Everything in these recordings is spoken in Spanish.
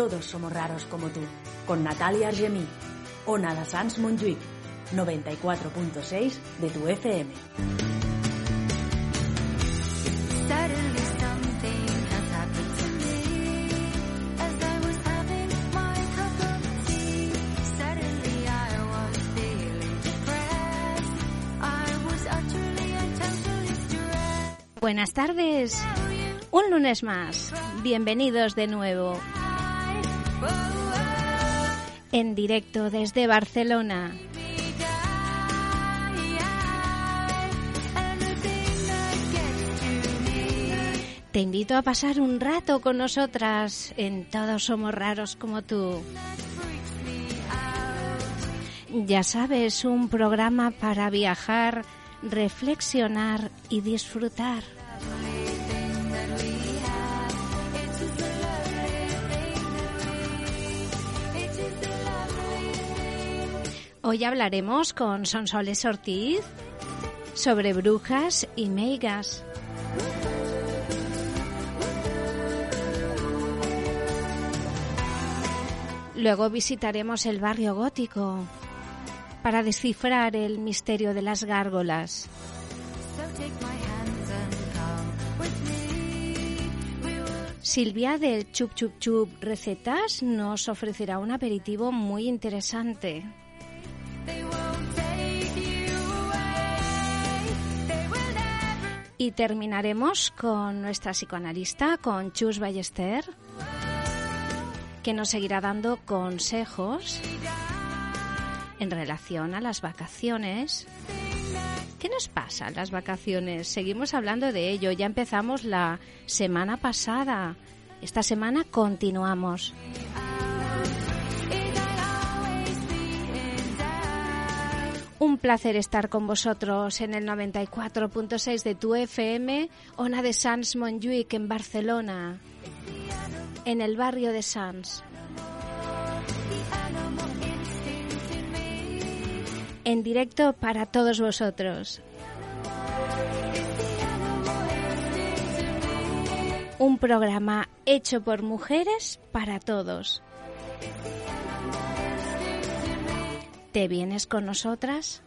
Todos somos raros como tú, con Natalia Argemí. Ona de Sans Montjuïc, 94.6 de tu FM. Buenas tardes. Un lunes más. Bienvenidos de nuevo. En directo desde Barcelona. Te invito a pasar un rato con nosotras en Todos Somos Raros como tú. Ya sabes, un programa para viajar, reflexionar y disfrutar. Hoy hablaremos con Sonsoles Ortiz sobre brujas y meigas. Luego visitaremos el barrio gótico para descifrar el misterio de las gárgolas. Silvia del Chup Chup Chup Recetas nos ofrecerá un aperitivo muy interesante. Y terminaremos con nuestra psicoanalista, con Chus Ballester, que nos seguirá dando consejos en relación a las vacaciones. ¿Qué nos pasa en las vacaciones? Seguimos hablando de ello. Ya empezamos la semana pasada. Esta semana continuamos. Un placer estar con vosotros en el 94.6 de tu FM, Ona de Sans Montjuïc en Barcelona, en el barrio de Sans. En directo para todos vosotros. Un programa hecho por mujeres para todos. ¿Te vienes con nosotras?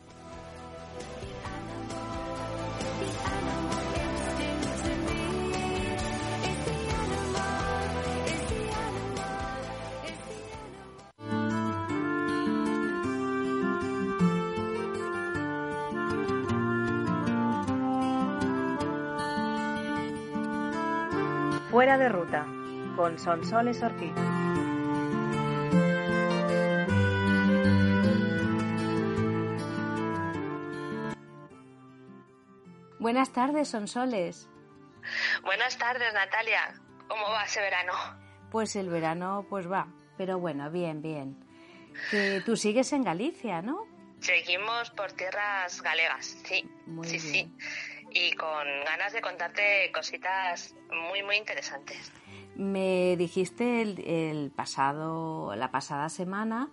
Fuera de ruta, con Sonsoles Ortiz. Buenas tardes, Sonsoles. Buenas tardes, Natalia. ¿Cómo va ese verano? Pues el verano pues va, pero bueno, bien, bien. Que tú sigues en Galicia, ¿no? Seguimos por tierras galegas, sí. Muy sí, bien. sí. Y con ganas de contarte cositas muy, muy interesantes. Me dijiste el, el pasado, la pasada semana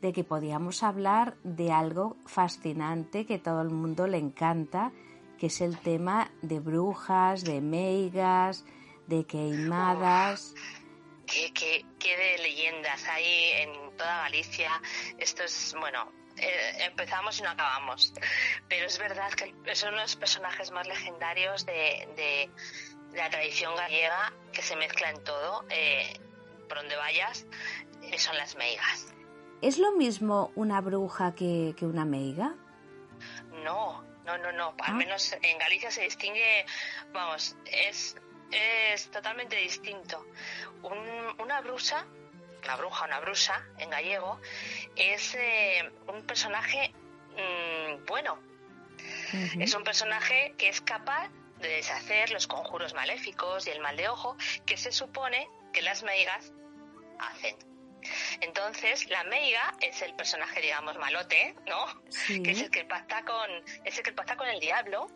de que podíamos hablar de algo fascinante que todo el mundo le encanta, que es el tema de brujas, de meigas, de queimadas. ¿Qué, qué, qué de leyendas hay en toda Galicia? Esto es, bueno, eh, empezamos y no acabamos. Pero es verdad que son los personajes más legendarios de, de la tradición gallega que se mezcla en todo. eh, por donde vayas, eh, son las meigas. ¿Es lo mismo una bruja que, que una meiga? No, no, no, no. Al Ah. menos en Galicia se distingue, vamos, es, es totalmente distinto. Un- una brusa, una bruja, una brusa en gallego, es eh, un personaje mm, bueno. Es un personaje que es capaz de deshacer los conjuros maléficos y el mal de ojo que se supone que las meigas hacen. Entonces, la meiga es el personaje, digamos, malote, ¿no? Sí. que es el que pacta con es el que pacta con el diablo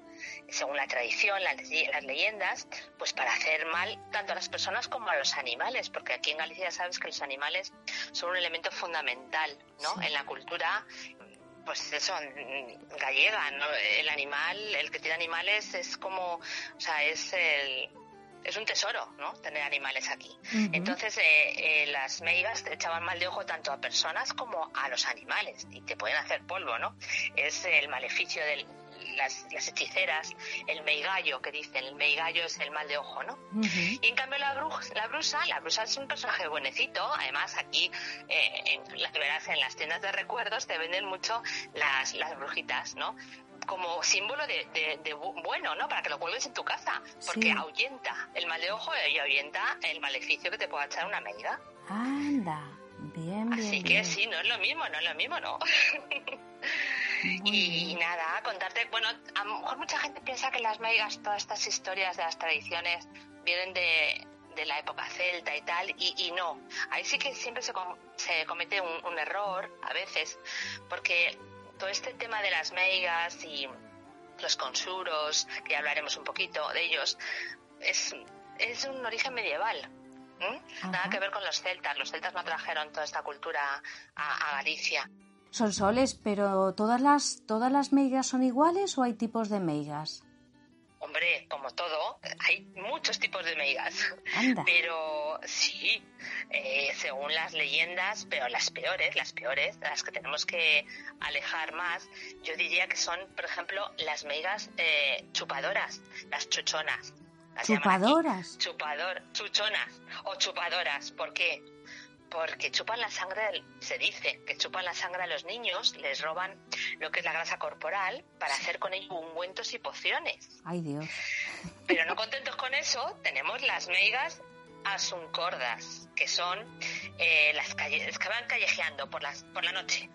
según la tradición las, leye- las leyendas pues para hacer mal tanto a las personas como a los animales porque aquí en Galicia sabes que los animales son un elemento fundamental no Sí. en la cultura pues eso gallega no el animal el que tiene animales es como o sea es el es un tesoro, ¿no? Tener animales aquí. Entonces, eh, eh, las meigas te echaban mal de ojo tanto a personas como a los animales y te pueden hacer polvo, ¿no? Es el maleficio de las, las hechiceras, el meigallo que dicen, el meigallo es el mal de ojo, ¿no? Y en cambio la, bruja, la brusa, la brusa es un personaje buenecito. Además aquí eh, en, las, verás, en las tiendas de recuerdos te venden mucho las, las brujitas, ¿no? Como símbolo de, de- de bu- bueno, ¿no? Para que lo cuelgues en tu casa. Porque Sí. ahuyenta el mal de ojo y ahuyenta el maleficio que te pueda echar una meiga. Anda, bien, bien. Así que bien. sí, no es lo mismo, no es lo mismo, ¿no? Y nada, contarte, bueno, a lo mejor mucha gente piensa que las meigas, todas estas historias de las tradiciones, vienen de, de la época celta y tal, y, y no. Ahí sí que siempre se, com- se comete un, un error, a veces, porque todo este tema de las meigas y los consuros, que hablaremos un poquito de ellos, es, es un origen medieval. Nada que ver con los celtas. Los celtas no trajeron toda esta cultura a- a Galicia. Son soles, pero ¿todas las, ¿todas las meigas son iguales o hay tipos de meigas? Hombre, como todo, hay muchos tipos de meigas. Anda. Pero sí, eh, según las leyendas, pero las peores, las peores, las que tenemos que alejar más, yo diría que son, por ejemplo, las meigas eh, chupadoras, las chuchonas. las. ¿Chupadoras? Chupador, chuchonas o chupadoras. ¿Por qué? Porque chupan la sangre, se dice que chupan la sangre a los niños, les roban lo que es la grasa corporal para hacer con ello ungüentos y pociones. Ay, Dios. Pero no contentos con eso, tenemos las meigas asuncordas, que son eh, las calles que van callejeando por, las, por la noche,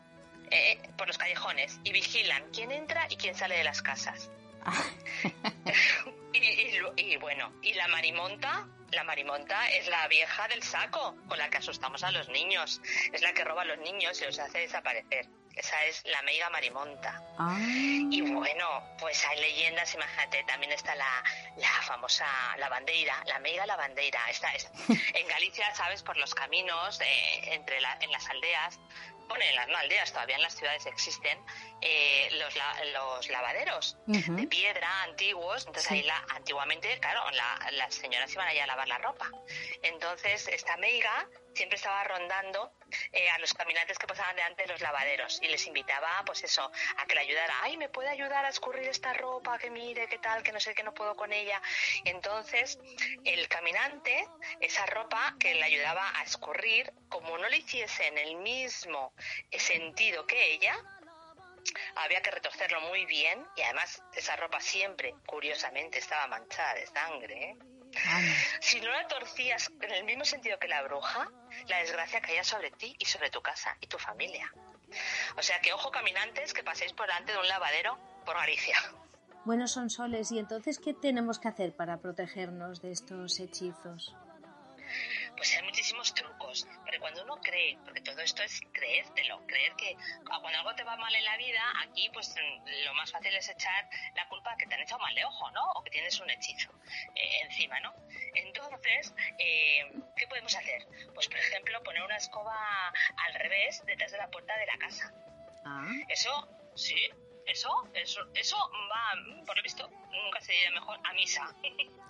eh, por los callejones, y vigilan quién entra y quién sale de las casas. y, y lo- y bueno, y la marimonta, la marimonta es la vieja del saco con la que asustamos a los niños, es la que roba a los niños y los hace desaparecer. Esa es la meiga marimonta. Ah, Y bueno, pues hay leyendas, imagínate, también está la, la famosa lavandeira, la meiga lavandeira. Esta es, en Galicia, sabes, por los caminos, eh, entre la- en las aldeas, bueno, en las no aldeas, todavía en las ciudades existen, eh, los, la- los lavaderos de piedra antiguos. Entonces Sí. ahí la, antiguamente, claro, la- las señoras iban allá a lavar la ropa. Entonces esta meiga siempre estaba rondando eh, a los caminantes que pasaban delante de los lavaderos y les invitaba, pues eso, a que le ayudara. Ay, ¿me puede ayudar a escurrir esta ropa? Que mire, qué tal, que no sé, que no puedo con ella. Entonces, el caminante, esa ropa que le ayudaba a escurrir, como no le hiciese en el mismo sentido que ella, había que retorcerlo muy bien y además esa ropa siempre, curiosamente, estaba manchada de sangre. ¿eh? Si no la torcías en el mismo sentido que la bruja, la desgracia caía sobre ti y sobre tu casa y tu familia. O sea que ojo caminantes que paséis por delante de un lavadero por Galicia. Bueno, son soles. ¿Y entonces qué tenemos que hacer para protegernos de estos hechizos? Pues hay muchísimos trucos, porque cuando uno cree, porque todo esto es creértelo, creer que cuando algo te va mal en la vida, aquí pues mm, lo más fácil es echar la culpa que te han echado mal de ojo, ¿no? O que tienes un hechizo eh, encima, ¿no? Entonces, eh, ¿qué podemos hacer? Pues por ejemplo, poner una escoba al revés detrás de la puerta de la casa. Ah, Eso, sí, eso, eso, eso va, por lo visto, nunca se diría mejor, a misa.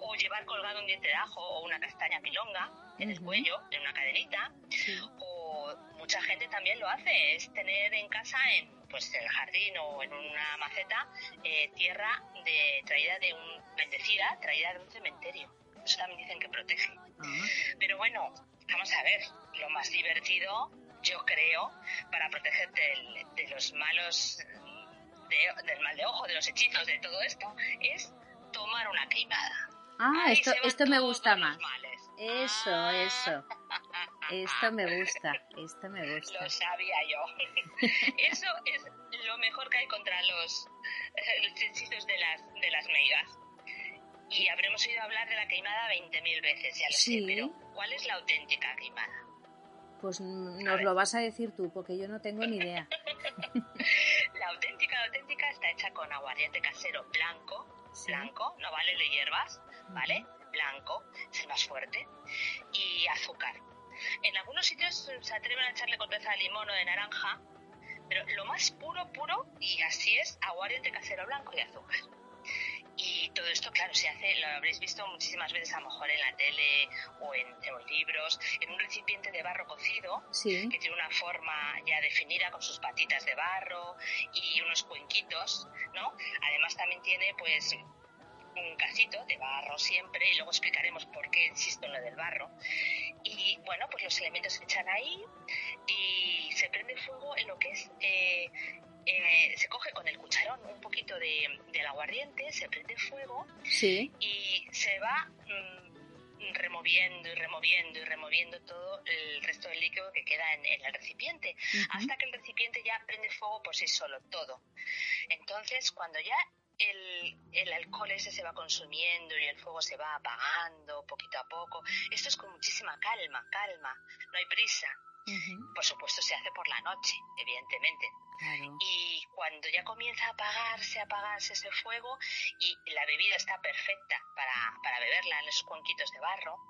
o llevar colgado un diente de ajo o una castaña pilonga en el cuello, en una cadenita. sí. O mucha gente también lo hace, es tener en casa, en, pues en el jardín o en una maceta, eh, tierra de, traída de un, bendecida, traída de un cementerio. Eso también dicen que protege. Ah, Pero bueno, vamos a ver, lo más divertido, yo creo, para protegerte del- de, los malos, de- del mal de ojo, de los hechizos, de todo esto, es tomar una queimada. Ah, Ahí esto, esto me gusta más. Eso, Ah, eso. Esto me gusta, esto me gusta. Lo sabía yo. Eso es lo mejor que hay contra los, eh, los hechizos de las, de las meigas. Y habremos oído hablar de la queimada 20.000 veces, ya lo Sí. sé, pero ¿cuál es la auténtica queimada? Pues nos lo vas a decir tú, porque yo no tengo ni idea. La auténtica, la auténtica está hecha con aguardiente casero blanco. Blanco, no vale de hierbas, ¿vale? Blanco, es el más fuerte, y azúcar. En algunos sitios se atreven a echarle corteza de limón o de naranja, pero lo más puro, puro, y así es, aguardiente casero blanco y azúcar. Todo esto, claro, se hace, lo habréis visto muchísimas veces a lo mejor en la tele o en, libros, en un recipiente de barro cocido Sí. que tiene una forma ya definida con sus patitas de barro y unos cuenquitos, ¿no? Además también tiene pues un casito de barro siempre y luego explicaremos por qué insisto en lo del barro. Y bueno, pues los elementos se echan ahí y se prende fuego en lo que es... eh, eh, se coge con el cucharón un poquito de, del aguardiente, se prende fuego Sí. y se va mm, removiendo y removiendo y removiendo todo el resto del líquido que queda en, en el recipiente, hasta que el recipiente ya prende fuego por sí solo, todo. Entonces, cuando ya el, el alcohol ese se va consumiendo y el fuego se va apagando poquito a poco, esto es con muchísima calma, calma, no hay prisa. Por supuesto, se hace por la noche, evidentemente. Claro. Y cuando ya comienza a apagarse, a apagarse ese fuego y la bebida está perfecta para, para beberla en esos cuenquitos de barro,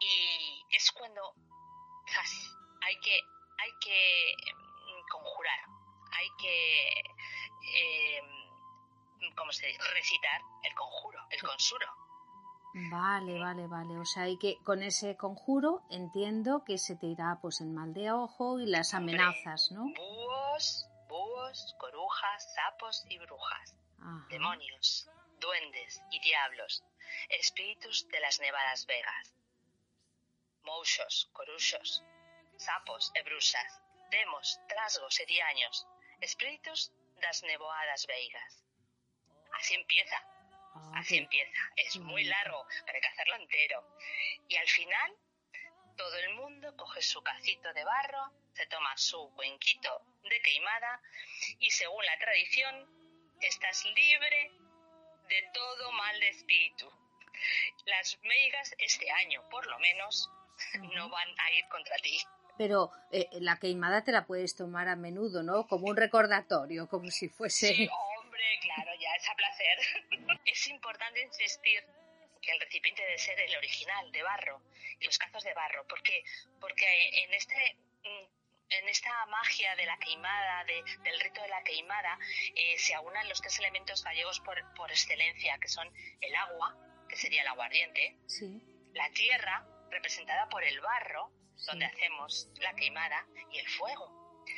y es cuando ¡zas! hay que, hay que mm, conjurar, hay que, eh, ¿cómo se dice? Recitar el conjuro, el consuro. Vale, vale, vale. O sea, hay que con ese conjuro entiendo que se te irá pues el mal de ojo y las amenazas, ¿no? Búhos, búhos, corujas, sapos y brujas. Ajá. demonios, duendes y diablos, espíritus de las nevadas vegas, mouxos, coruxos, sapos e brusas, demos, trasgos e diaños, espíritus das nevoadas veigas. Así empieza, así qué- empieza. Es muy largo, pero hay que hacerlo entero. Y al final, todo el mundo coge su cacito de barro, se toma su cuenquito de queimada y según la tradición, estás libre de todo mal de espíritu. Las meigas este año, por lo menos, no van a ir contra ti. Pero eh, la queimada te la puedes tomar a menudo, ¿no? Como un recordatorio, como si fuese... Sí, hombre, claro, ya es a placer. es importante insistir que el recipiente debe ser el original, de barro, y los cazos de barro. ¿Por qué? Porque en este mm, en esta magia de la queimada, de- del rito de la queimada, eh, se aunan los tres elementos gallegos por, por excelencia, que son el agua, que sería el aguardiente, Sí. la tierra, representada por el barro, Sí. donde hacemos la queimada, y el fuego.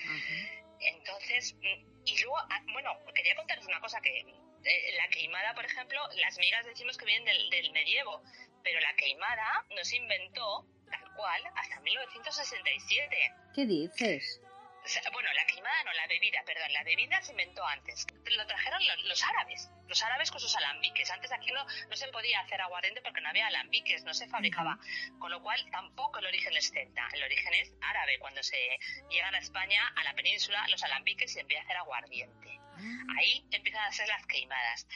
Ajá. Entonces, mm, y luego, ah, bueno, quería contaros una cosa que eh, la queimada, por ejemplo, las migas decimos que vienen del, del medievo, pero la queimada no se inventó tal cual hasta 1967. ¿Qué dices? O sea, bueno, la queimada no, la bebida, perdón, la bebida se inventó antes. Lo trajeron los, los árabes, los árabes con sus alambiques. Antes aquí no, no se podía hacer aguardiente porque no había alambiques, no se fabricaba. Con lo cual tampoco el origen es celta, el origen es árabe. Cuando se llegan a España, a la península, los alambiques se empieza a hacer aguardiente. Ahí empiezan a ser las queimadas.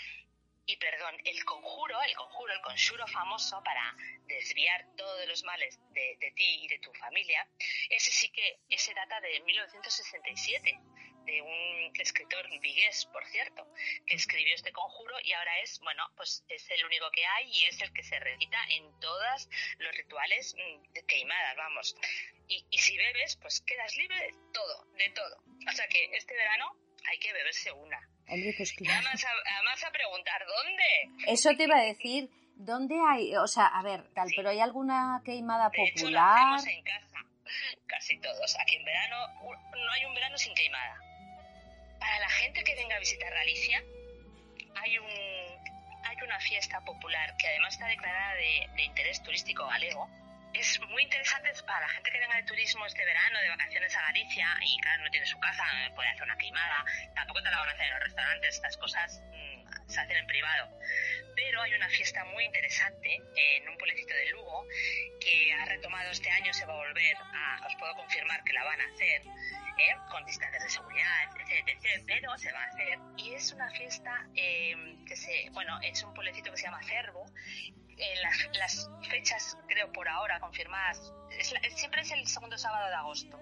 Y perdón, el conjuro, el conjuro, el conjuro famoso para desviar todos los males de, de ti y de tu familia, ese sí que, ese data de 1967, de un escritor vigués, por cierto, que escribió este conjuro y ahora es, bueno, pues es el único que hay y es el que se recita en todos los rituales mm, de queimadas, vamos. Y, y si bebes, pues quedas libre de todo, de todo. O sea que este verano hay que beberse una. Hombre, pues claro. además, a, además a preguntar, ¿dónde? Eso te iba a decir, ¿dónde hay? O sea, a ver, tal, Sí. pero ¿hay alguna queimada De hecho, lo popular? hacemos en casa, casi todos. Aquí en verano no hay un verano sin queimada. Para la gente que venga a visitar Galicia, hay un hay una fiesta popular que además está declarada de, de interés turístico galego. Es muy interesante para la gente que venga de turismo este verano, de vacaciones a Galicia, y claro, no tiene su casa, no puede hacer una queimada, tampoco te la van a hacer en los restaurantes, estas cosas mm, se hacen en privado. Pero hay una fiesta muy interesante en un pueblecito de Lugo que ha retomado este año, se va a volver a, os puedo confirmar que la van a hacer, ¿eh? con distancias de seguridad, etc, etc, pero se va a hacer. Y es una fiesta eh, que se, bueno, es un pueblecito que se llama Cervo. Eh, las, las fechas, creo por ahora confirmadas, es la- siempre es el segundo sábado de agosto.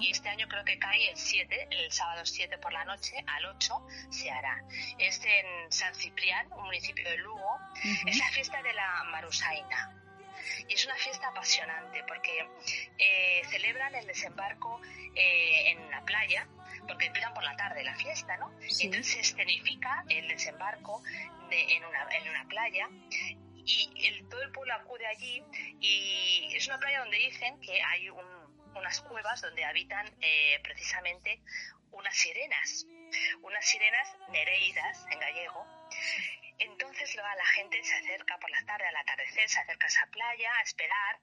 Y este año creo que cae el 7, el sábado 7 por la noche, al 8 se hará. Es en San Ciprián, un municipio de Lugo. Es la fiesta de la Marusaina. Y es una fiesta apasionante porque eh, celebran el desembarco eh, en la playa porque empiezan por la tarde la fiesta, ¿no? Sí. Entonces se escenifica el desembarco de- en, una, en una playa y el- todo el pueblo acude allí y es una playa donde dicen que hay un- unas cuevas donde habitan eh, precisamente unas sirenas, unas sirenas nereidas en gallego. Entonces la gente se acerca por la tarde, al atardecer, se acerca a esa playa a esperar,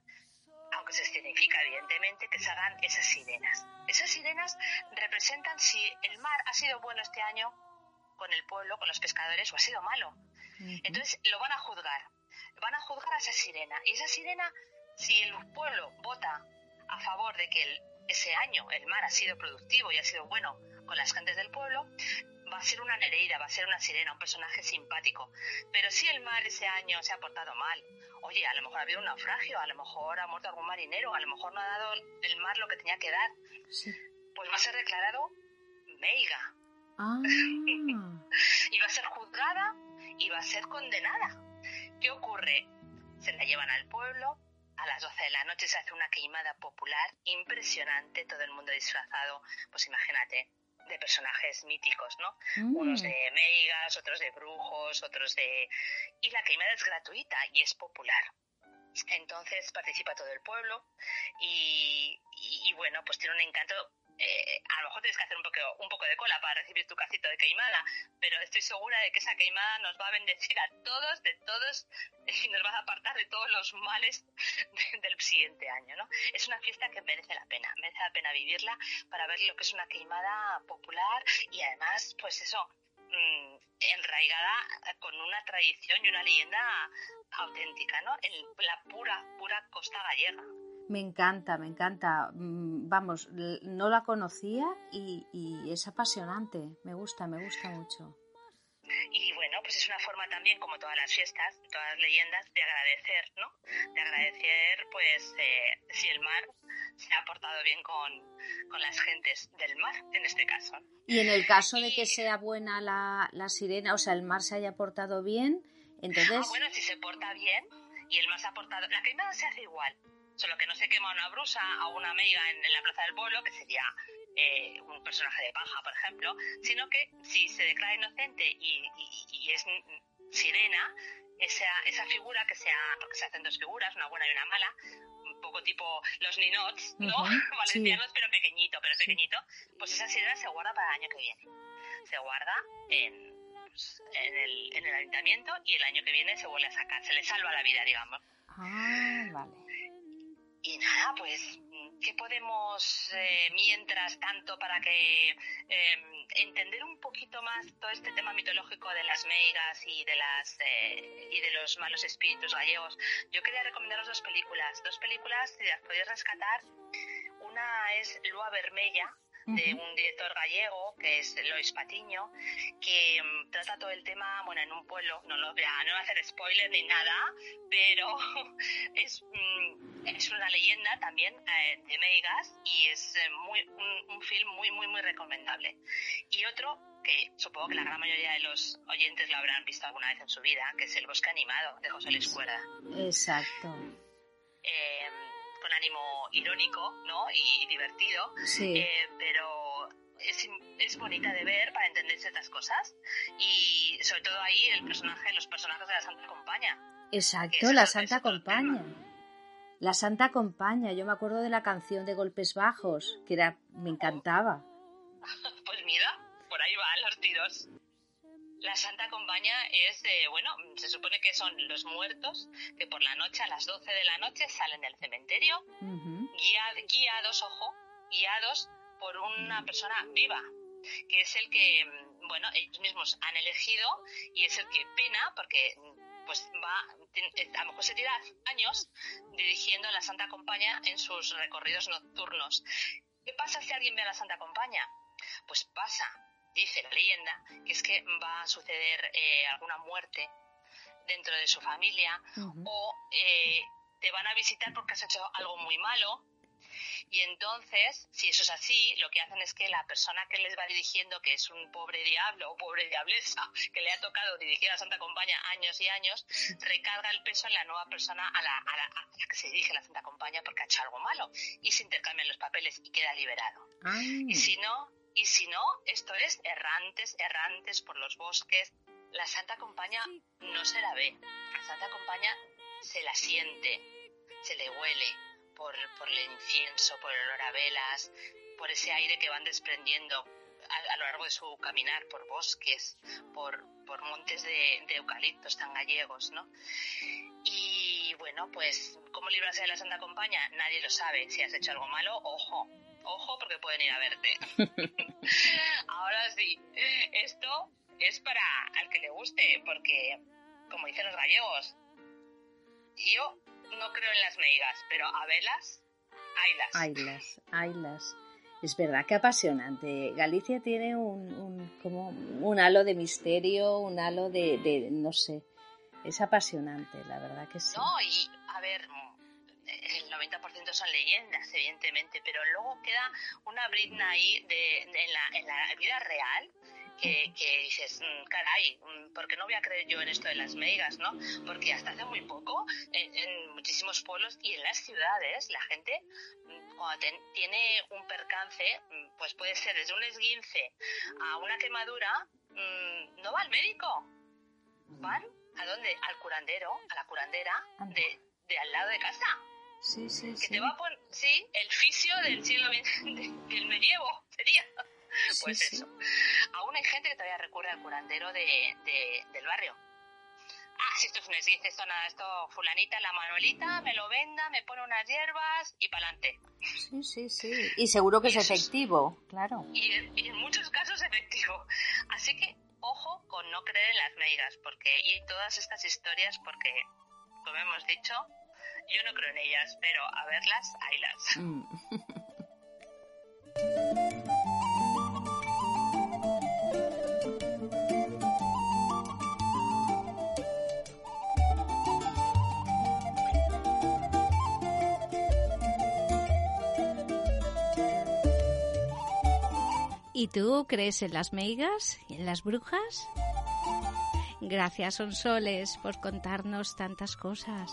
aunque se significa evidentemente que se hagan esas sirenas. Esas sirenas representan si el mar ha sido bueno este año con el pueblo, con los pescadores, o ha sido malo. Entonces lo van a juzgar. Van a juzgar a esa sirena. Y esa sirena, si el pueblo vota a favor de que el- ese año el mar ha sido productivo y ha sido bueno con las gentes del pueblo, va a ser una nereida, va a ser una sirena, un personaje simpático. Pero si el mar ese año se ha portado mal, oye, a lo mejor ha habido un naufragio, a lo mejor ha muerto algún marinero, a lo mejor no ha dado el mar lo que tenía que dar, Sí. pues va a ser declarado meiga Ah, y va a ser juzgada y va a ser condenada. ¿Qué ocurre? Se la llevan al pueblo, a las 12 de la noche se hace una queimada popular impresionante, todo el mundo disfrazado, pues imagínate, de personajes míticos, ¿no? Mm. Unos de meigas, otros de brujos, otros de... Y la queimada es gratuita y es popular. Entonces participa todo el pueblo y, y- y bueno, pues tiene un encanto. Eh, a lo mejor tienes que hacer un poco, un poco de cola para recibir tu casito de queimada, pero estoy segura de que esa queimada nos va a bendecir a todos, de todos, y nos va a apartar de todos los males de- del siguiente año, ¿no? Es una fiesta que merece la pena, merece la pena vivirla para ver lo que es una queimada popular y además, pues eso, mm, enraigada con una tradición y una leyenda auténtica, ¿no? En la pura, pura costa gallega. Me encanta, me encanta. Vamos, no la conocía y, y es apasionante. Me gusta, me gusta mucho. Y bueno, pues es una forma también, como todas las fiestas, todas las leyendas, de agradecer, ¿no? De agradecer, pues, eh, si el mar se ha portado bien con, con las gentes del mar, en este caso. Y en el caso de que sea buena la, la sirena, o sea, el mar se haya portado bien, entonces... Ah, bueno, si se porta bien y el mar se ha portado... La queimada se hace igual, solo que no se quema una brusa a una amiga en, en la plaza del pueblo, que sería eh, un personaje de paja, por ejemplo, sino que si se declara inocente y, y- y es sirena, esa, esa figura que sea, porque se hacen dos figuras, una buena y una mala, un poco tipo los ninots, ¿no? Ujú, Valencianos, pero pequeñito, pero pequeñito, pues esa sirena se guarda para el año que viene. Se guarda en, pues, en, el, en el ayuntamiento y el año que viene se vuelve a sacar, se le salva la vida, digamos. Ah, vale. Y nada, pues, ¿qué podemos, eh, mientras tanto, para que eh, entender un poquito más todo este tema mitológico de las meigas y de las eh, y de los malos espíritus gallegos? Yo quería recomendaros dos películas, dos películas si las podéis rescatar. Una es Lua Vermella, de un director gallego que es Lois Patiño, que mm, trata todo el tema, bueno, en un pueblo, no lo voy a, no voy a hacer spoiler ni nada, pero es, mm, es una leyenda también eh, de Meigas y es eh, muy, un, un film muy, muy, muy recomendable. Y otro que supongo que la gran mayoría de los oyentes lo habrán visto alguna vez en su vida, que es El bosque animado de José Luis Cuerda Exacto. eh, con ánimo irónico ¿no? y divertido, Sí. eh, pero es, es bonita de ver para entender ciertas cosas y sobre todo ahí el personaje, los personajes de la Santa Compañía. Exacto, la Santa otro Compañía. La Santa Compañía. Yo me acuerdo de la canción de Golpes Bajos, que era, me encantaba. Pues mira, por ahí van los tiros. La Santa Compañía es, eh, bueno, se supone que son los muertos que por la noche, a las 12 de la noche, salen del cementerio guia- guiados, ojo, guiados por una persona viva, que es el que, mm, bueno, ellos mismos han elegido y es el que pena porque mm, pues va, eh, a lo mejor se tira años dirigiendo a la Santa Compañía en sus recorridos nocturnos. ¿Qué pasa si alguien ve a la Santa Compañía? Pues pasa, dice la leyenda, que es que va a suceder eh, alguna muerte dentro de su familia o eh, te van a visitar porque has hecho algo muy malo. Y entonces, si eso es así, lo que hacen es que la persona que les va dirigiendo, que es un pobre diablo o pobre diablesa, que le ha tocado dirigir a la Santa Compañía años y años, recarga el peso en la nueva persona a la, a la- a la que se dirige la Santa Compañía porque ha hecho algo malo. Y se intercambian los papeles y queda liberado. Y si no, Y si no, esto es errantes, errantes por los bosques. La Santa Compañía no se la ve. La Santa Compañía se la siente, se le huele por, por el incienso, por el olor a velas, por ese aire que van desprendiendo a, lo largo de su caminar por bosques, por, por montes de, de eucaliptos tan gallegos, ¿no? Y bueno, pues, ¿cómo librarse de la Santa Compañía? Nadie lo sabe. Si has hecho algo malo, ojo, ojo, porque pueden ir a verte. Ahora sí, esto es para al que le guste, porque, como dicen los gallegos, yo no creo en las meigas, pero a velas, haylas. Aylas, aylas. Es verdad que apasionante. Galicia tiene un, un- como un halo de misterio, un halo de, de- no sé. Es apasionante, la verdad que sí. No, y a ver, el 90% son leyendas, evidentemente, pero luego queda una brizna ahí de, de- en, la, en la vida real que, que dices, mm, caray, mm, ¿por qué no voy a creer yo en esto de las meigas, no? Porque hasta hace muy poco, en, en muchísimos pueblos y en las ciudades, la gente, mm, cuando ten- tiene un percance, pues puede ser desde un esguince a una quemadura, no va al médico, van ¿a dónde? Al curandero, a la curandera de, de al lado de casa. Sí, sí, Que sí. te va a poner, sí, el fisio del siglo XX, de- del medievo, sería. Pues sí. eso. Aún hay gente que todavía recurre al curandero de, de- del barrio. Ah, si esto es un esguince, esto nada, esto fulanita, la manuelita, me lo venda, me pone unas hierbas y pa'lante. Sí, sí, sí. Y seguro que es Y eso es- efectivo, claro. Y, y en muchos casos efectivo. Así que ojo con no creer en las meigas porque y todas estas historias porque, como hemos dicho, yo no creo en ellas, pero a verlas, haylas. Mm. ¿Y tú crees en las meigas y en las brujas? Gracias, Sonsoles, por contarnos tantas cosas.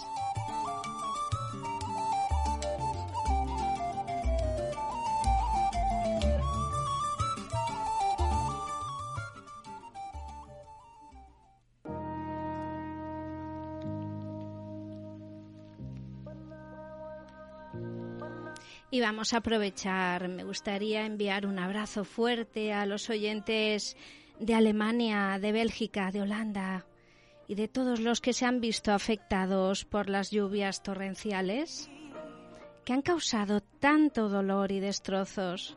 Vamos a aprovechar, me gustaría enviar un abrazo fuerte a los oyentes de Alemania, de Bélgica, de Holanda y de todos los que se han visto afectados por las lluvias torrenciales que han causado tanto dolor y destrozos.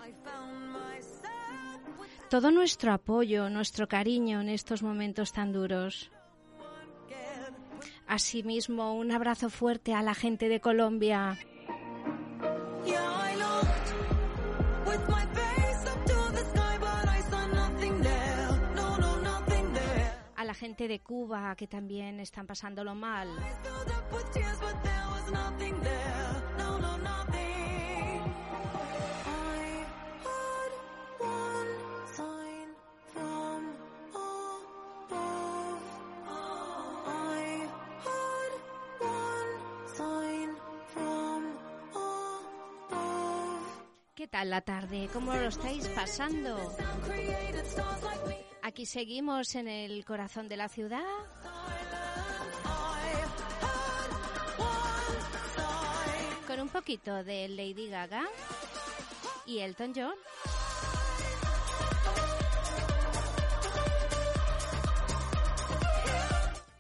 Todo nuestro apoyo, nuestro cariño en estos momentos tan duros. Asimismo, un abrazo fuerte a la gente de Colombia, gente de Cuba que también están pasándolo mal. ¿Qué tal la tarde? ¿Cómo lo estáis pasando? Aquí seguimos en el corazón de la ciudad. Con un poquito de Lady Gaga y Elton John.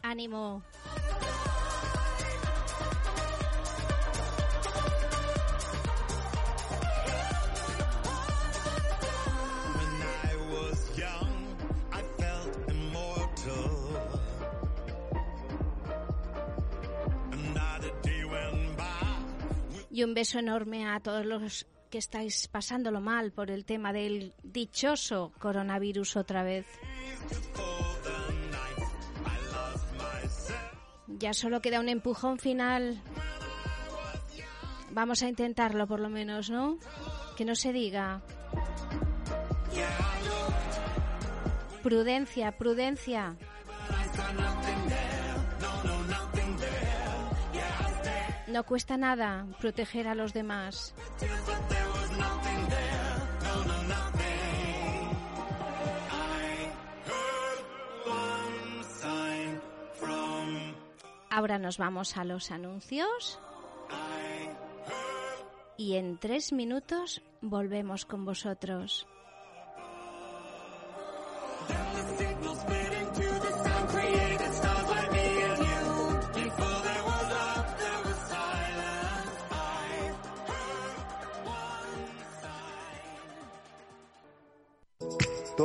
Ánimo. Y un beso enorme a todos los que estáis pasándolo mal por el tema del dichoso coronavirus otra vez. Ya solo queda un empujón final. Vamos a intentarlo por lo menos, ¿no? Que no se diga. Prudencia, prudencia. No cuesta nada proteger a los demás. Ahora nos vamos a los anuncios. Y en tres minutos volvemos con vosotros.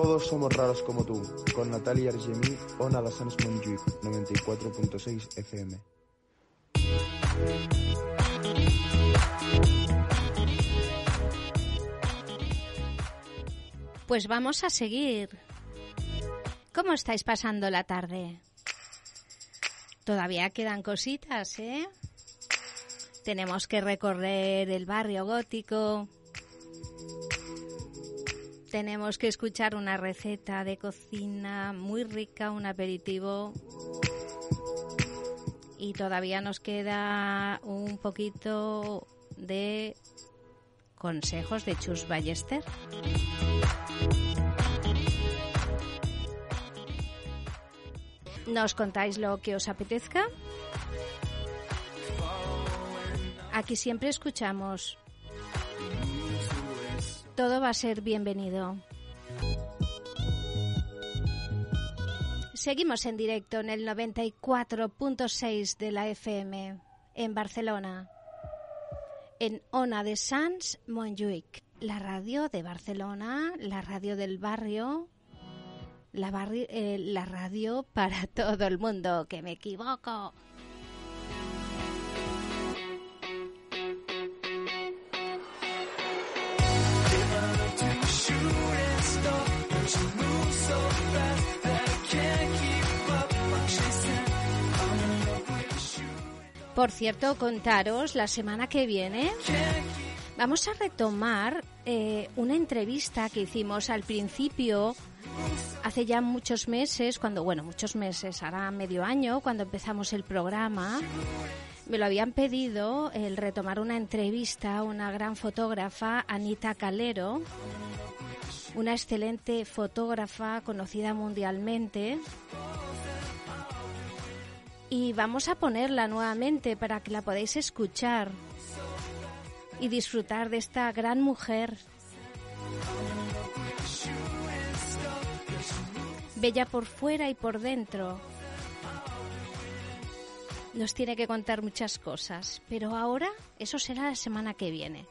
Todos somos raros como tú, con Natalia Argemí, Ona de Sants Montjuïc, 94.6 FM. Pues vamos a seguir. ¿Cómo estáis pasando la tarde? Todavía quedan cositas, ¿eh? Tenemos que recorrer el barrio gótico. Tenemos que escuchar una receta de cocina muy rica, un aperitivo. Y todavía nos queda un poquito de consejos de Chus Ballester. ¿Nos contáis lo que os apetezca? Aquí siempre escuchamos. Todo va a ser bienvenido. Seguimos en directo en el 94.6 de la FM en Barcelona. En Ona de Sans Montjuïc, la radio de Barcelona, la radio del barrio, la, eh, la radio para todo el mundo, que me equivoco. Por cierto, contaros, la semana que viene vamos a retomar eh, una entrevista que hicimos al principio, hace ya muchos meses, cuando, bueno, muchos meses, hará medio año, cuando empezamos el programa. Me lo habían pedido el retomar una entrevista a una gran fotógrafa, Anita Calero, una excelente fotógrafa conocida mundialmente. Y vamos a ponerla nuevamente para que la podáis escuchar y disfrutar de esta gran mujer. Bella por fuera y por dentro. Nos tiene que contar muchas cosas, pero ahora eso será la semana que viene.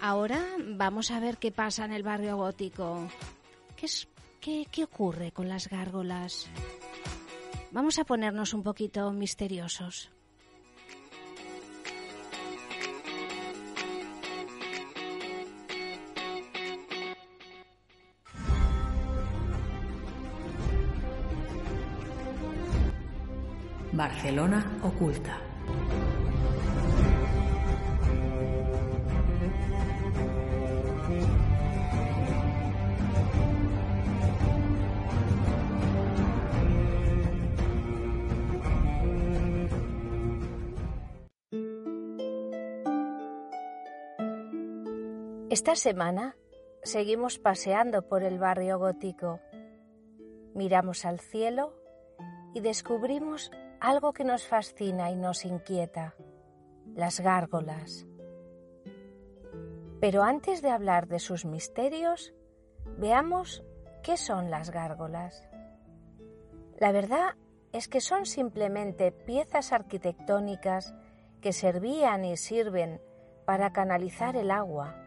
Ahora vamos a ver qué pasa en el barrio gótico. ¿Qué, es, qué, qué ocurre con las gárgolas? Vamos a ponernos un poquito misteriosos. Barcelona oculta. Esta semana seguimos paseando por el barrio gótico. Miramos al cielo y descubrimos algo que nos fascina y nos inquieta, las gárgolas. Pero antes de hablar de sus misterios, veamos qué son las gárgolas. La verdad es que son simplemente piezas arquitectónicas que servían y sirven para canalizar el agua,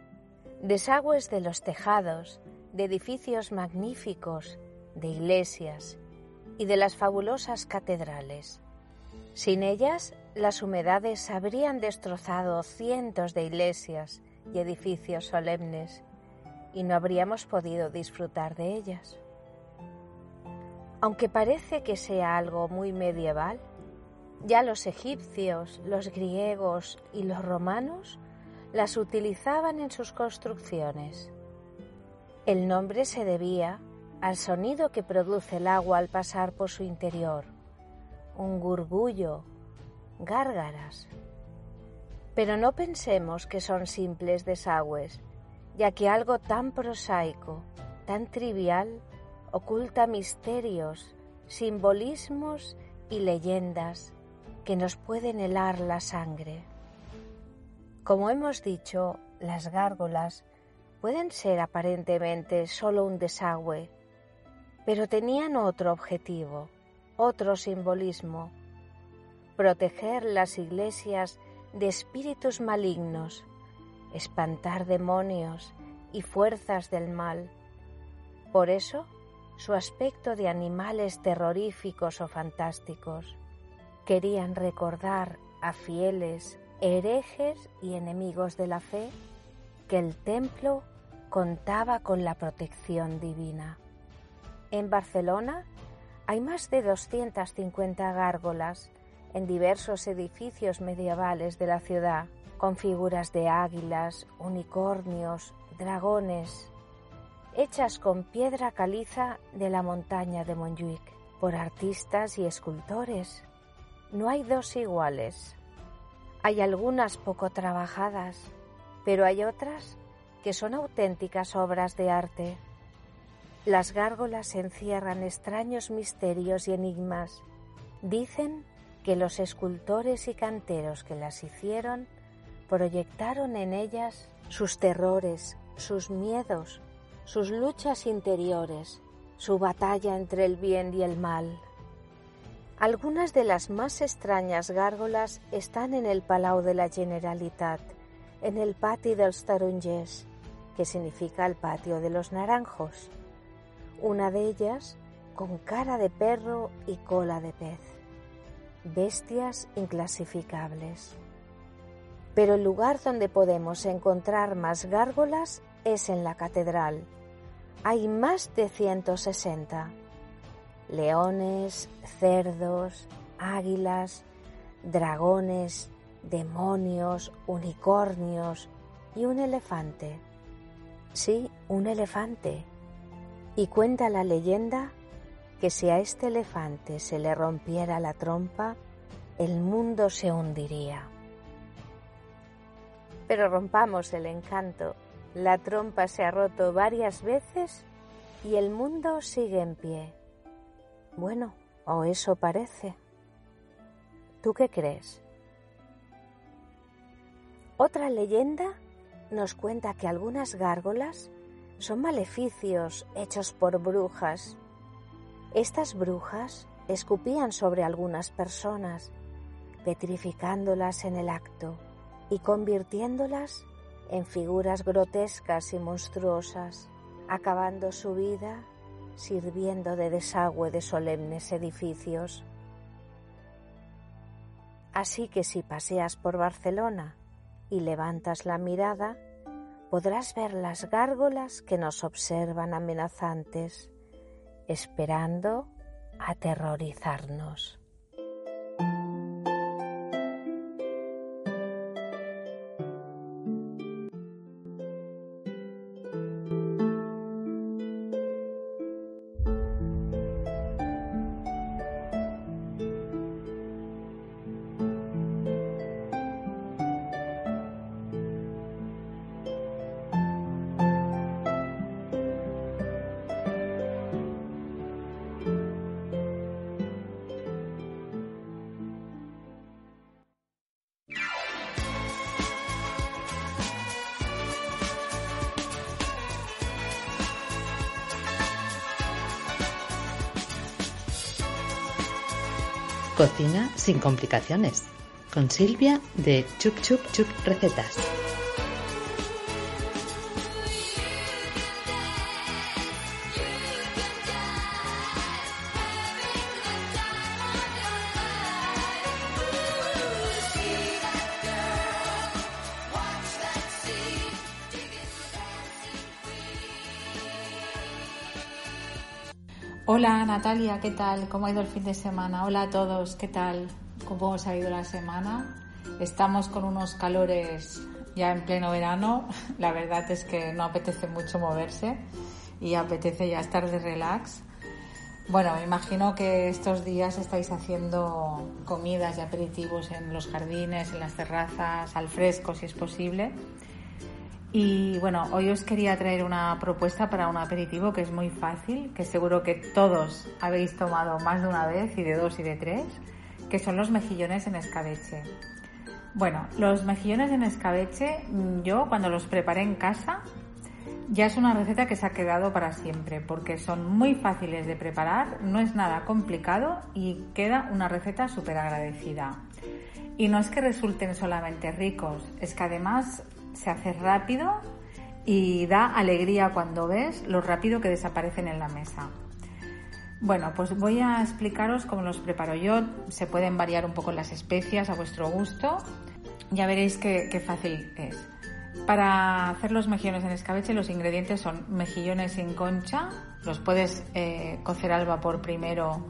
desagües de los tejados, de edificios magníficos, de iglesias y de las fabulosas catedrales. Sin ellas, las humedades habrían destrozado cientos de iglesias y edificios solemnes y no habríamos podido disfrutar de ellas. Aunque parece que sea algo muy medieval, ya los egipcios, los griegos y los romanos las utilizaban en sus construcciones. El nombre se debía al sonido que produce el agua al pasar por su interior, un gurgullo, gárgaras. Pero no pensemos que son simples desagües, ya que algo tan prosaico, tan trivial, oculta misterios, simbolismos y leyendas que nos pueden helar la sangre. Como hemos dicho, las gárgolas pueden ser aparentemente solo un desagüe, pero tenían otro objetivo, otro simbolismo, proteger las iglesias de espíritus malignos, espantar demonios y fuerzas del mal. Por eso, su aspecto de animales terroríficos o fantásticos. Querían recordar a fieles, herejes y enemigos de la fe que el templo contaba con la protección divina. En Barcelona hay más de 250 gárgolas en diversos edificios medievales de la ciudad, con figuras de águilas, unicornios, dragones, hechas con piedra caliza de la montaña de Montjuic, por artistas y escultores. No hay dos iguales. Hay algunas poco trabajadas, pero hay otras que son auténticas obras de arte. Las gárgolas encierran extraños misterios y enigmas. Dicen que los escultores y canteros que las hicieron proyectaron en ellas sus terrores, sus miedos, sus luchas interiores, su batalla entre el bien y el mal. Algunas de las más extrañas gárgolas están en el Palau de la Generalitat, en el Pati dels Tarongers, que significa el patio de los naranjos. Una de ellas con cara de perro y cola de pez. Bestias inclasificables. Pero el lugar donde podemos encontrar más gárgolas es en la catedral. Hay más de 160. Leones, cerdos, águilas, dragones, demonios, unicornios y un elefante. Sí, un elefante. Y cuenta la leyenda que si a este elefante se le rompiera la trompa, el mundo se hundiría. Pero rompamos el encanto. La trompa se ha roto varias veces y el mundo sigue en pie. Bueno, o eso parece. ¿Tú qué crees? Otra leyenda nos cuenta que algunas gárgolas son maleficios hechos por brujas. Estas brujas escupían sobre algunas personas, petrificándolas en el acto y convirtiéndolas en figuras grotescas y monstruosas, acabando su vida sirviendo de desagüe de solemnes edificios. Así que si paseas por Barcelona y levantas la mirada, podrás ver las gárgolas que nos observan amenazantes, esperando aterrorizarnos. Sin complicaciones. Con Silvia de Chup Chup Chup Recetas. Hola Natalia, ¿qué tal? ¿Cómo ha ido el fin de semana? Hola a todos, ¿qué tal? ¿Cómo os ha ido la semana? Estamos con unos calores ya en pleno verano. La verdad es que no apetece mucho moverse y apetece ya estar de relax. Bueno, imagino que estos días estáis haciendo comidas y aperitivos en los jardines, en las terrazas, al fresco si es posible. Y bueno, hoy os quería traer una propuesta para un aperitivo que es muy fácil, que seguro que todos habéis tomado más de una vez y de dos y de tres, que son los mejillones en escabeche. Bueno, los mejillones en escabeche, mm, yo cuando los preparé en casa, ya es una receta que se ha quedado para siempre, porque son muy fáciles de preparar, no es nada complicado y queda una receta súper agradecida. Y no es que resulten solamente ricos, es que además se hace rápido y da alegría cuando ves lo rápido que desaparecen en la mesa. Bueno, pues voy a explicaros cómo los preparo yo. Se pueden variar un poco las especias a vuestro gusto. Ya veréis qué, fácil es. Para hacer los mejillones en escabeche los ingredientes son mejillones sin concha, los puedes eh, cocer al vapor primero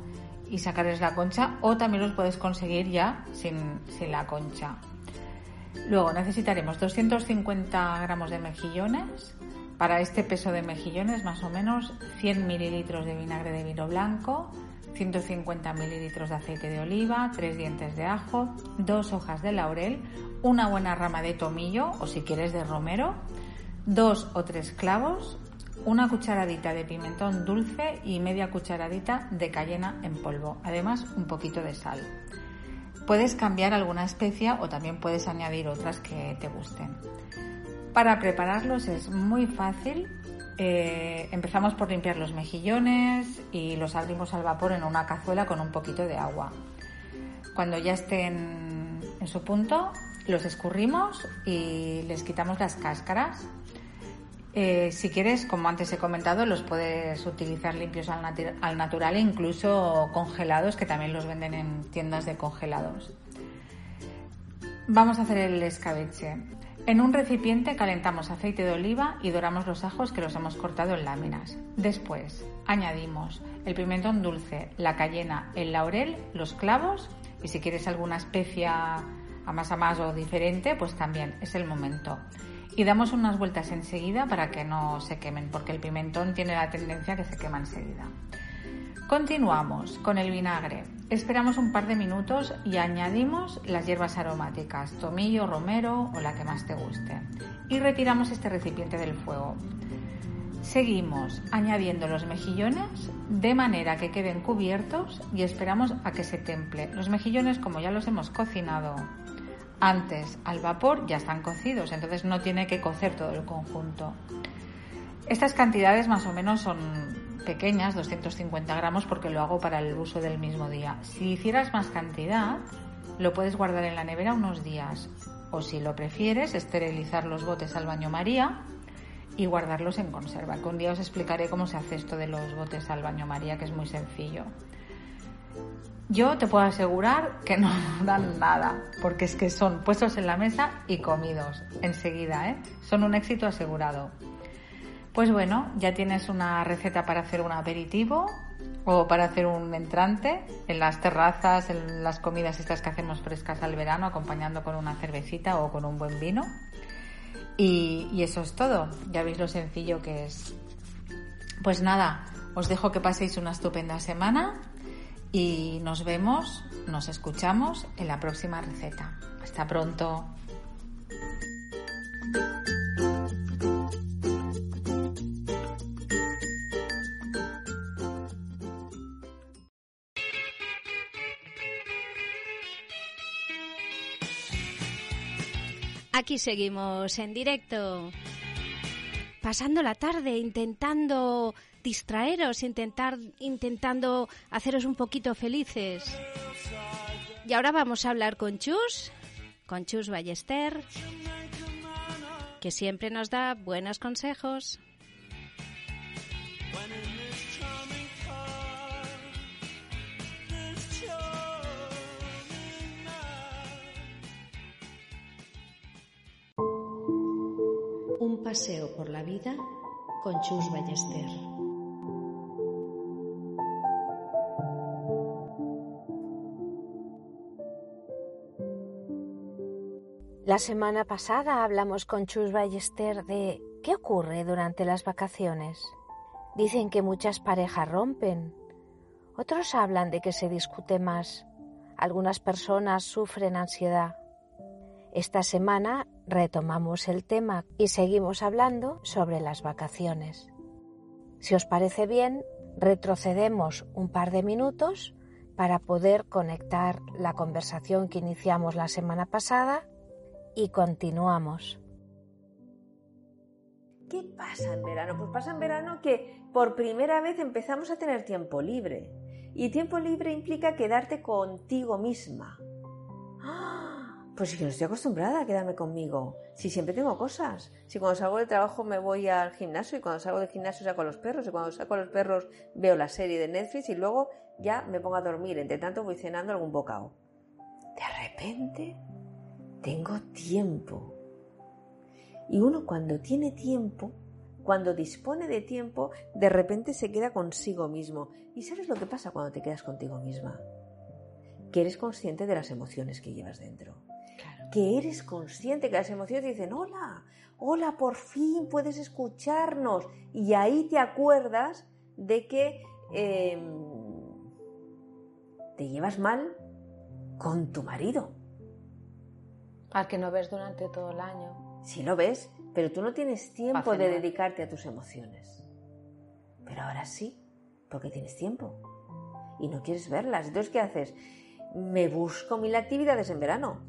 y sacarles la concha o también los puedes conseguir ya sin la concha. Luego necesitaremos 250 gramos de mejillones, para este peso de mejillones más o menos 100 mililitros de vinagre de vino blanco, 150 mililitros de aceite de oliva, 3 dientes de ajo, 2 hojas de laurel, una buena rama de tomillo o si quieres de romero, 2 o 3 clavos, una cucharadita de pimentón dulce y media cucharadita de cayena en polvo, además un poquito de sal. Puedes cambiar alguna especia o también puedes añadir otras que te gusten. Para prepararlos es muy fácil. Eh, empezamos por limpiar los mejillones y los abrimos al vapor en una cazuela con un poquito de agua. Cuando ya estén en su punto, los escurrimos y les quitamos las cáscaras. Eh, si quieres, como antes he comentado, los puedes utilizar limpios al, al natural e incluso congelados, que también los venden en tiendas de congelados. Vamos a hacer el escabeche. En un recipiente calentamos aceite de oliva y doramos los ajos que los hemos cortado en láminas. Después añadimos el pimentón dulce, la cayena, el laurel, los clavos y si quieres alguna especia a más a más o diferente, pues también es el momento. Y damos unas vueltas enseguida para que no se quemen, porque el pimentón tiene la tendencia que se quema enseguida. Continuamos con el vinagre. Esperamos un par de minutos y añadimos las hierbas aromáticas, tomillo, romero o la que más te guste. Y retiramos este recipiente del fuego. Seguimos añadiendo los mejillones de manera que queden cubiertos y esperamos a que se temple. Los mejillones, como ya los hemos cocinado antes al vapor, ya están cocidos, entonces no tiene que cocer todo el conjunto. Estas cantidades más o menos son pequeñas, 250 gramos, porque lo hago para el uso del mismo día. Si hicieras más cantidad, lo puedes guardar en la nevera unos días. O si lo prefieres, esterilizar los botes al baño María y guardarlos en conserva. Que un día os explicaré cómo se hace esto de los botes al baño María, que es muy sencillo. Yo te puedo asegurar que no dan nada, porque es que son puestos en la mesa y comidos enseguida, ¿eh? Son un éxito asegurado. Pues bueno, ya tienes una receta para hacer un aperitivo o para hacer un entrante en las terrazas, en las comidas estas que hacemos frescas al verano, acompañando con una cervecita o con un buen vino. Y, y eso es todo. Ya veis lo sencillo que es. Pues nada, os dejo que paséis una estupenda semana y nos vemos, nos escuchamos en la próxima receta. Hasta pronto. Aquí seguimos en directo, pasando la tarde intentando distraeros, intentar, intentando haceros un poquito felices. Y ahora vamos a hablar con Chus, con Chus Ballester, que siempre nos da buenos consejos. Un paseo por la vida con Chus Ballester. La semana pasada hablamos con Chus Ballester de qué ocurre durante las vacaciones. Dicen que muchas parejas rompen. Otros hablan de que se discute más. Algunas personas sufren ansiedad. Esta semana retomamos el tema y seguimos hablando sobre las vacaciones. Si os parece bien, retrocedemos un par de minutos para poder conectar la conversación que iniciamos la semana pasada y continuamos. ¿Qué pasa en verano? Pues pasa en verano que por primera vez empezamos a tener tiempo libre. Y tiempo libre implica quedarte contigo misma. ¡Ah! Pues sí no estoy acostumbrada a quedarme conmigo. Si siempre tengo cosas. Si cuando salgo del trabajo me voy al gimnasio y cuando salgo del gimnasio saco a los perros y cuando saco a los perros veo la serie de Netflix y luego ya me pongo a dormir. Entre tanto voy cenando algún bocado. De repente tengo tiempo. Y uno cuando tiene tiempo, cuando dispone de tiempo, de repente se queda consigo mismo. ¿Y sabes lo que pasa cuando te quedas contigo misma? Que eres consciente de las emociones que llevas dentro. Que eres consciente que las emociones te dicen, hola, hola, por fin puedes escucharnos. Y ahí te acuerdas de que eh, te llevas mal con tu marido. Al que no ves durante todo el año. Sí lo ves, pero tú no tienes tiempo de dedicarte a tus emociones. Pero ahora sí, porque tienes tiempo. Y no quieres verlas. Entonces, ¿qué haces? Me busco mil actividades en verano.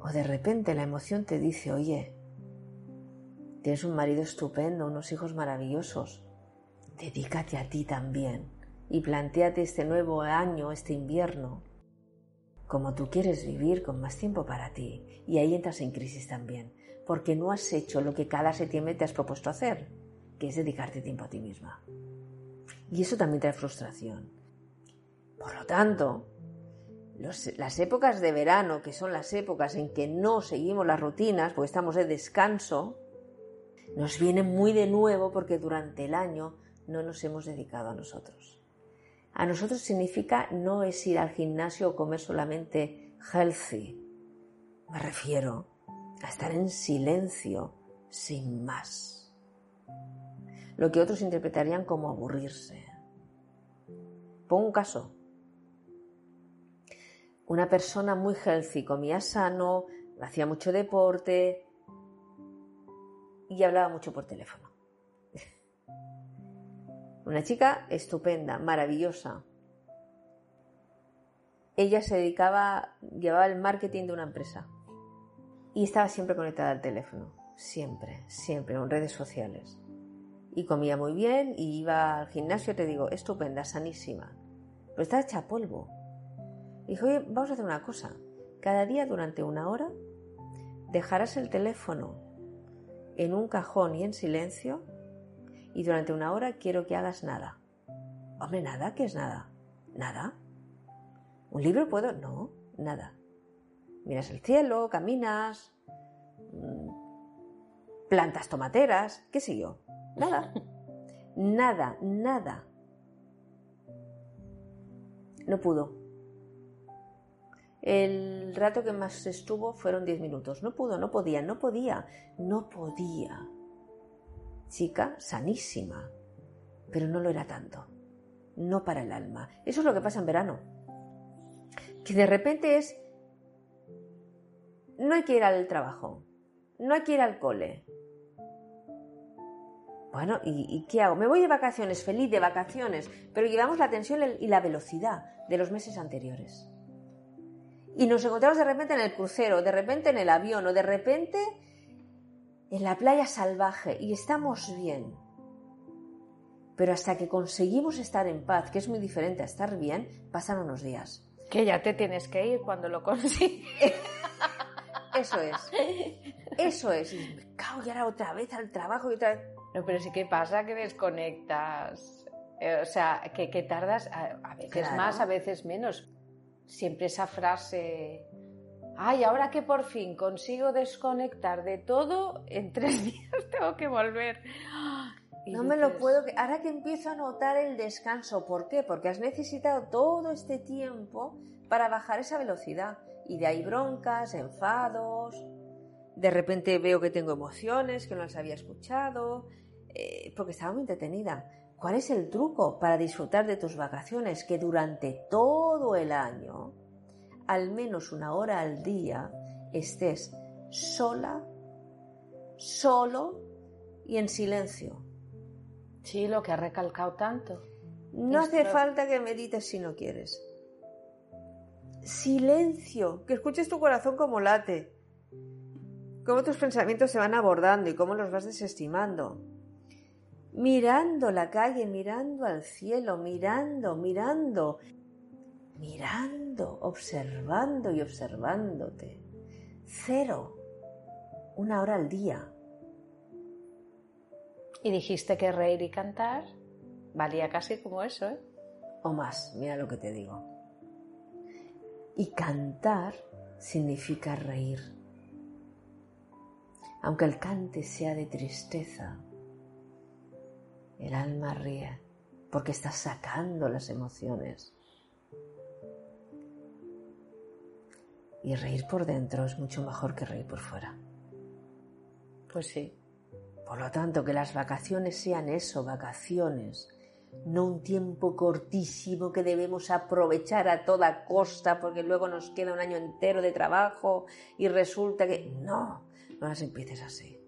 O de repente la emoción te dice, oye, tienes un marido estupendo, unos hijos maravillosos. Dedícate a ti también. Y planteate este nuevo año, este invierno, como tú quieres vivir con más tiempo para ti. Y ahí entras en crisis también, porque no has hecho lo que cada septiembre te has propuesto hacer, que es dedicarte tiempo a ti misma. Y eso también trae frustración. Por lo tanto, las épocas de verano, que son las épocas en que no seguimos las rutinas, porque estamos de descanso, nos vienen muy de nuevo porque durante el año no nos hemos dedicado a nosotros. A nosotros significa no es ir al gimnasio o comer solamente healthy. Me refiero a estar en silencio, sin más. Lo que otros interpretarían como aburrirse. Pongo un caso. Una persona muy healthy, comía sano, hacía mucho deporte y hablaba mucho por teléfono. Una chica estupenda, maravillosa. Ella se dedicaba, llevaba el marketing de una empresa y estaba siempre conectada al teléfono, siempre, siempre, en redes sociales. Y comía muy bien y iba al gimnasio, te digo, estupenda, sanísima. Pero estaba hecha polvo. Dijo, oye, vamos a hacer una cosa. Cada día durante una hora dejarás el teléfono en un cajón y en silencio y durante una hora quiero que hagas nada. Hombre, nada, ¿qué es nada? ¿Nada? ¿Un libro puedo? No, nada. Miras el cielo, caminas, mm, plantas tomateras, qué sé yo. Nada. Nada, nada. No pudo. El rato que más estuvo fueron 10 minutos. No pudo, no podía, no podía, no podía. Chica sanísima, pero no lo era tanto. No para el alma. Eso es lo que pasa en verano. Que de repente es... No hay que ir al trabajo, no hay que ir al cole. Bueno, ¿y, y qué hago? Me voy de vacaciones, feliz de vacaciones, pero llevamos la tensión y la velocidad de los meses anteriores. Y nos encontramos de repente en el crucero, de repente en el avión o de repente en la playa salvaje y estamos bien. Pero hasta que conseguimos estar en paz, que es muy diferente a estar bien, pasan unos días. Que ya te tienes que ir cuando lo consigues. Eso es. Eso es. Y me cago y ahora otra vez al trabajo y otra vez. No, pero sí que pasa que desconectas. Eh, o sea, que, que tardas a, a veces Claro. más, a veces menos. Siempre esa frase. Ay, ahora que por fin consigo desconectar de todo, en tres días tengo que volver. Y No me lo puedo. Ahora que empiezo a notar el descanso. ¿Por qué? Porque has necesitado todo este tiempo para bajar esa velocidad. Y de ahí broncas, enfados. De repente veo que tengo emociones que no las había escuchado. eh, porque estaba muy entretenida. ¿Cuál es el truco para disfrutar de tus vacaciones? Que durante todo el año, al menos una hora al día, estés sola, solo y en silencio. Sí, lo que ha recalcado tanto. No hace falta que medites si no quieres. silencio, que escuches tu corazón como late, cómo tus pensamientos se van abordando y cómo los vas desestimando. Mirando la calle, mirando al cielo, mirando, mirando, mirando, observando y observándote. Cero. Una hora al día. Y dijiste que reír y cantar valía casi como eso, ¿eh? O más, mira lo que te digo. Y cantar significa reír. Aunque el cante sea de tristeza, el alma ríe porque está sacando las emociones. Y reír por dentro es mucho mejor que reír por fuera. Pues sí. Por lo tanto, que las vacaciones sean eso, vacaciones, no un tiempo cortísimo que debemos aprovechar a toda costa porque luego nos queda un año entero de trabajo y resulta que... No, no las empieces así.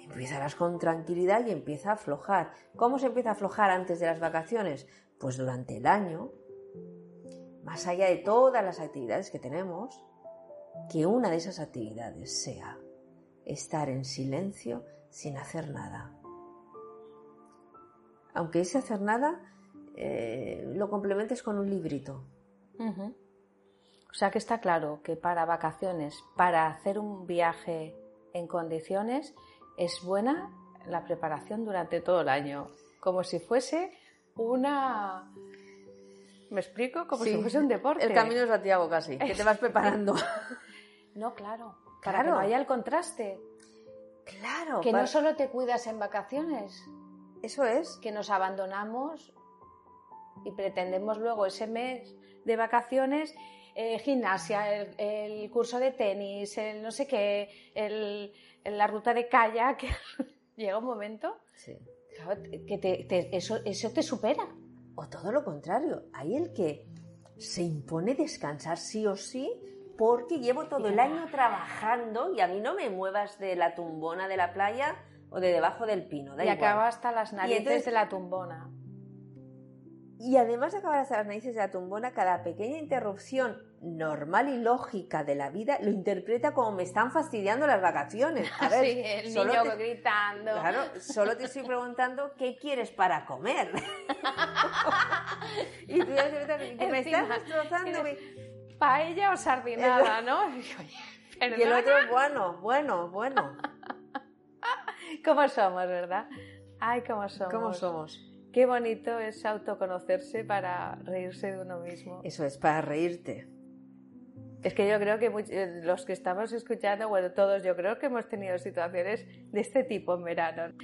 Empiezarás con tranquilidad y empieza a aflojar. ¿Cómo se empieza a aflojar antes de las vacaciones? Pues durante el año, más allá de todas las actividades que tenemos, que una de esas actividades sea estar en silencio sin hacer nada. Aunque ese hacer nada eh, lo complementes con un librito. O sea que está claro que para vacaciones, para hacer un viaje en condiciones, es buena la preparación durante todo el año, como si fuese una... ¿Me explico? Como Sí, si fuese un deporte. El camino de Santiago casi, que te vas preparando. No, claro. Para Claro. que no haya el contraste. claro. Que para- no solo te cuidas en vacaciones, Eso es. que nos abandonamos y pretendemos luego ese mes de vacaciones, eh, gimnasia, el, el curso de tenis, el no sé qué, el, la ruta de kayak. Llega un momento Sí. que te- te- eso, eso te supera. O todo lo contrario, hay el que se impone descansar sí o sí porque llevo todo el año trabajando y a mí no me muevas de la tumbona de la playa o de debajo del pino. Da y igual. acaba hasta las narices entonces- de la tumbona. Y además de acabar hasta las narices de la tumbona, cada pequeña interrupción normal y lógica de la vida lo interpreta como me están fastidiando las vacaciones. A ver, Sí, el solo niño te- gritando. Claro, solo te estoy preguntando qué quieres para comer. y tú ya te que me estás destrozando. Paella o sardinada, ¿no? Y el otro, bueno, bueno, bueno. ¿Cómo somos, verdad? Ay, cómo somos. ¿Cómo somos? Qué bonito es autoconocerse para reírse de uno mismo. Eso es, para reírte. Es que yo creo que much- eh, los que estamos escuchando, bueno, todos yo creo que hemos tenido situaciones de este tipo en verano.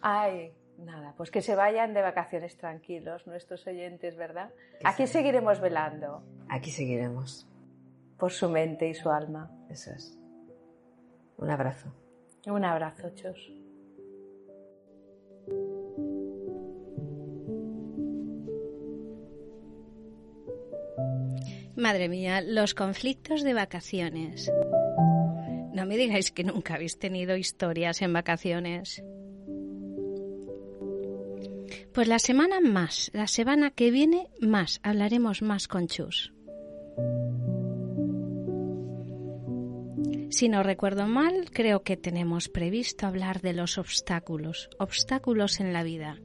Ay, nada, pues que se vayan de vacaciones tranquilos nuestros oyentes, ¿verdad? Aquí se- seguiremos velando Aquí seguiremos. por su mente y su alma. Eso es. Un abrazo. Un abrazo, Chus. Madre mía, los conflictos de vacaciones. No me digáis que nunca habéis tenido historias en vacaciones. Pues la semana más, la semana que viene más, hablaremos más con Chus. Si no recuerdo mal, creo que tenemos previsto hablar de los obstáculos, obstáculos en la vida.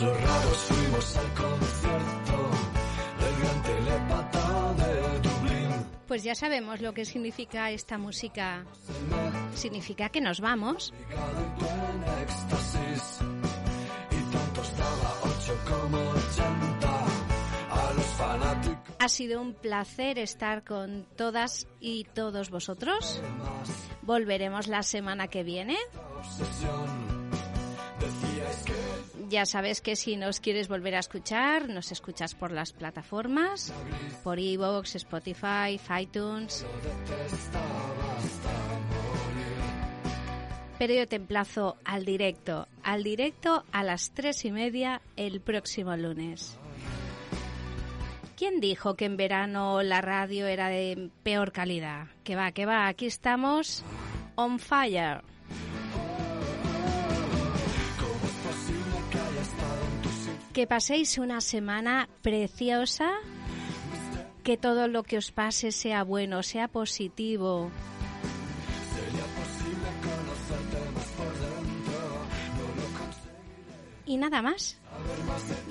Los raros fuimos al concierto del gran telepata de Dublín. Pues ya sabemos lo que significa esta música. Significa que nos vamos. En éxtasis y tanto estaba 8,80 a los fanáticos. Ha sido un placer estar con todas y todos vosotros. Volveremos la semana que viene. Ya sabes que si nos quieres volver a escuchar, nos escuchas por las plataformas, por iVoox, Spotify, iTunes. Pero yo te emplazo al directo, al directo a las tres y media el próximo lunes. ¿Quién dijo que en verano la radio era de peor calidad? Que va, que va, aquí estamos on fire. Que paséis una semana preciosa, que todo lo que os pase sea bueno, sea positivo. Y nada más.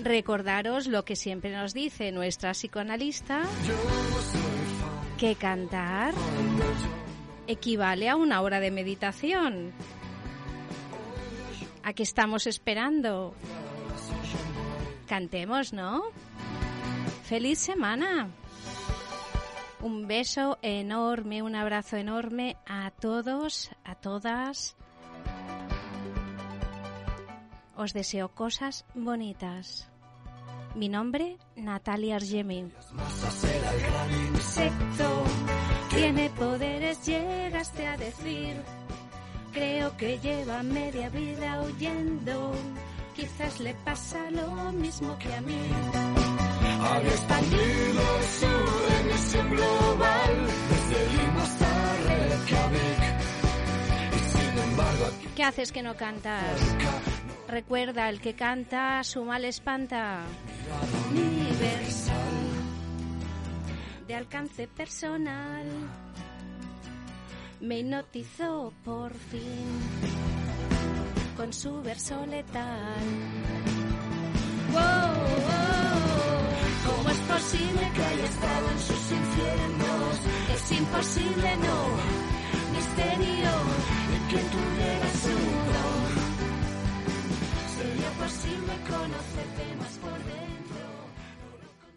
Recordaros lo que siempre nos dice nuestra psicoanalista, que cantar equivale a una hora de meditación. ¿A qué estamos esperando? Cantemos, ¿no? ¡Feliz semana! Un beso enorme, un abrazo enorme a todos, a todas. Os deseo cosas bonitas. Mi nombre, Natalia Argemi. Tiene poderes, llegaste a decir. Creo que lleva media vida huyendo. Quizás le pasa lo mismo que a mí. Expandido su emisión global desde Lima hasta Reykjavik. Y sin embargo aquí ¿Qué haces que no cantas? Recuerda, el que canta su mal espanta. Universal. De alcance personal. Me hipnotizó por fin con su verso letal. Wow, wow, ¿Cómo es posible que haya estado en sus infiernos? Es imposible, no, misterio, el que tuviera su don. Sería posible conocerte más por dentro.